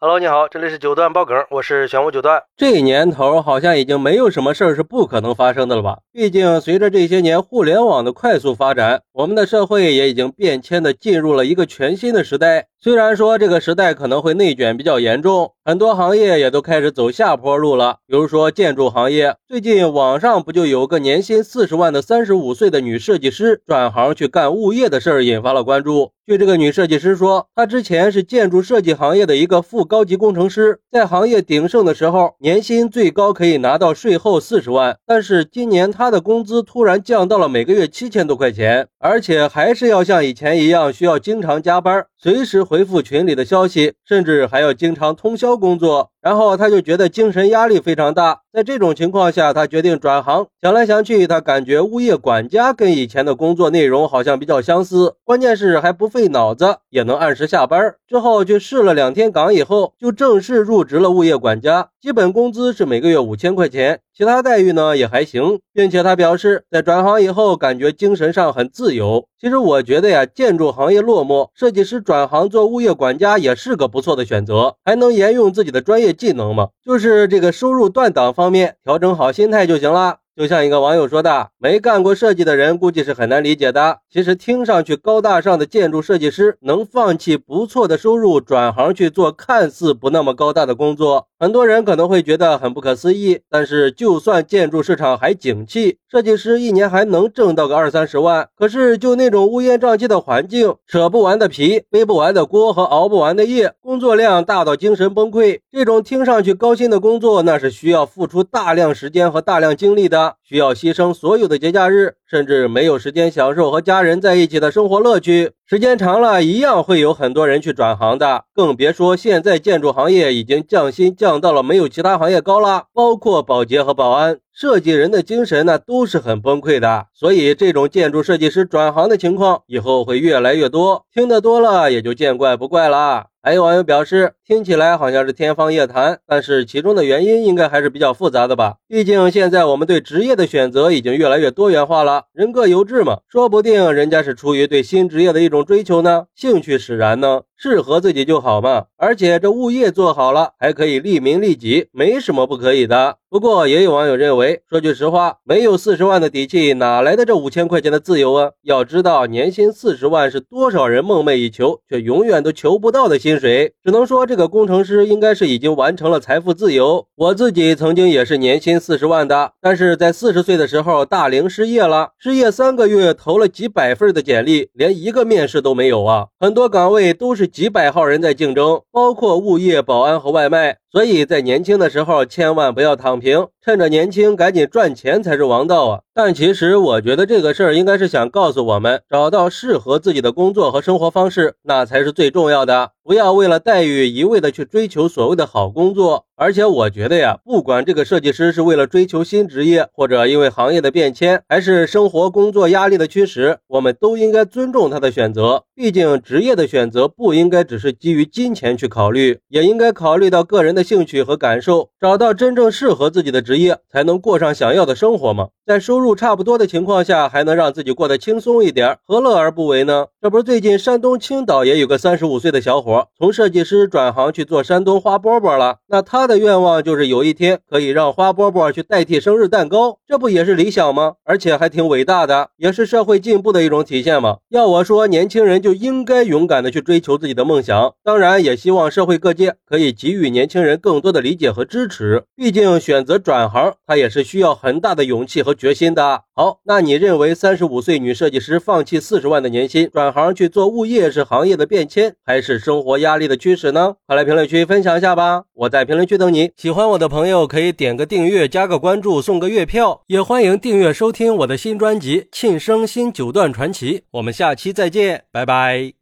Hello，你好，这里是九段爆梗，我是玄武九段。这年头好像已经没有什么事儿是不可能发生的了吧？毕竟随着这些年互联网的快速发展，我们的社会也已经变迁的进入了一个全新的时代。虽然说这个时代可能会内卷比较严重，很多行业也都开始走下坡路了。比如说建筑行业，最近网上不就有个年薪四十万的三十五岁的女设计师转行去干物业的事儿，引发了关注。据这个女设计师说，她之前是建筑设计行业的一个副高级工程师，在行业鼎盛的时候，年薪最高可以拿到税后四十万。但是今年她的工资突然降到了每个月七千多块钱，而且还是要像以前一样需要经常加班，随时回复群里的消息，甚至还要经常通宵工作。然后他就觉得精神压力非常大，在这种情况下，他决定转行。想来想去，他感觉物业管家跟以前的工作内容好像比较相似，关键是还不费脑子，也能按时下班。之后去试了两天岗以后，就正式入职了物业管家，基本工资是每个月五千块钱。其他待遇呢也还行，并且他表示，在转行以后感觉精神上很自由。其实我觉得呀，建筑行业落寞，设计师转行做物业管家也是个不错的选择，还能沿用自己的专业技能嘛。就是这个收入断档方面，调整好心态就行了。就像一个网友说的，没干过设计的人估计是很难理解的。其实听上去高大上的建筑设计师能放弃不错的收入，转行去做看似不那么高大的工作，很多人可能会觉得很不可思议。但是就算建筑市场还景气，设计师一年还能挣到个二三十万。可是就那种乌烟瘴气的环境，扯不完的皮，背不完的锅和熬不完的夜，工作量大到精神崩溃。这种听上去高薪的工作，那是需要付出大量时间和大量精力的。需要牺牲所有的节假日，甚至没有时间享受和家人在一起的生活乐趣。时间长了，一样会有很多人去转行的。更别说现在建筑行业已经降薪降到了没有其他行业高了，包括保洁和保安。设计人的精神呢，都是很崩溃的。所以这种建筑设计师转行的情况以后会越来越多。听得多了，也就见怪不怪了。还有网友表示，听起来好像是天方夜谭，但是其中的原因应该还是比较复杂的吧？毕竟现在我们对职业的选择已经越来越多元化了，人各有志嘛，说不定人家是出于对新职业的一种追求呢，兴趣使然呢。适合自己就好嘛，而且这物业做好了，还可以利民利己，没什么不可以的。不过也有网友认为，说句实话，没有四十万的底气，哪来的这五千块钱的自由啊？要知道，年薪四十万是多少人梦寐以求却永远都求不到的薪水。只能说，这个工程师应该是已经完成了财富自由。我自己曾经也是年薪四十万的，但是在四十岁的时候大龄失业了，失业三个月，投了几百份的简历，连一个面试都没有啊！很多岗位都是。几百号人在竞争，包括物业、保安和外卖。所以在年轻的时候，千万不要躺平，趁着年轻赶紧赚钱才是王道啊！但其实我觉得这个事儿应该是想告诉我们，找到适合自己的工作和生活方式，那才是最重要的。不要为了待遇一味的去追求所谓的好工作。而且我觉得呀，不管这个设计师是为了追求新职业，或者因为行业的变迁，还是生活工作压力的驱使，我们都应该尊重他的选择。毕竟职业的选择不应该只是基于金钱去考虑，也应该考虑到个人的兴趣和感受，找到真正适合自己的职业，才能过上想要的生活嘛。在收入差不多的情况下，还能让自己过得轻松一点，何乐而不为呢？这不是最近山东青岛也有个三十五岁的小伙，从设计师转行去做山东花饽饽了。那他的愿望就是有一天可以让花饽饽去代替生日蛋糕，这不也是理想吗？而且还挺伟大的，也是社会进步的一种体现嘛。要我说，年轻人就应该勇敢的去追求自己的梦想。当然，也希望社会各界可以给予年轻人人更多的理解和支持。毕竟选择转行，他也是需要很大的勇气和。决心的好，那你认为三十五岁女设计师放弃四十万的年薪转行去做物业是行业的变迁，还是生活压力的驱使呢？快来评论区分享一下吧！我在评论区等你。喜欢我的朋友可以点个订阅、加个关注、送个月票，也欢迎订阅收听我的新专辑《庆生新九段传奇》。我们下期再见，拜拜。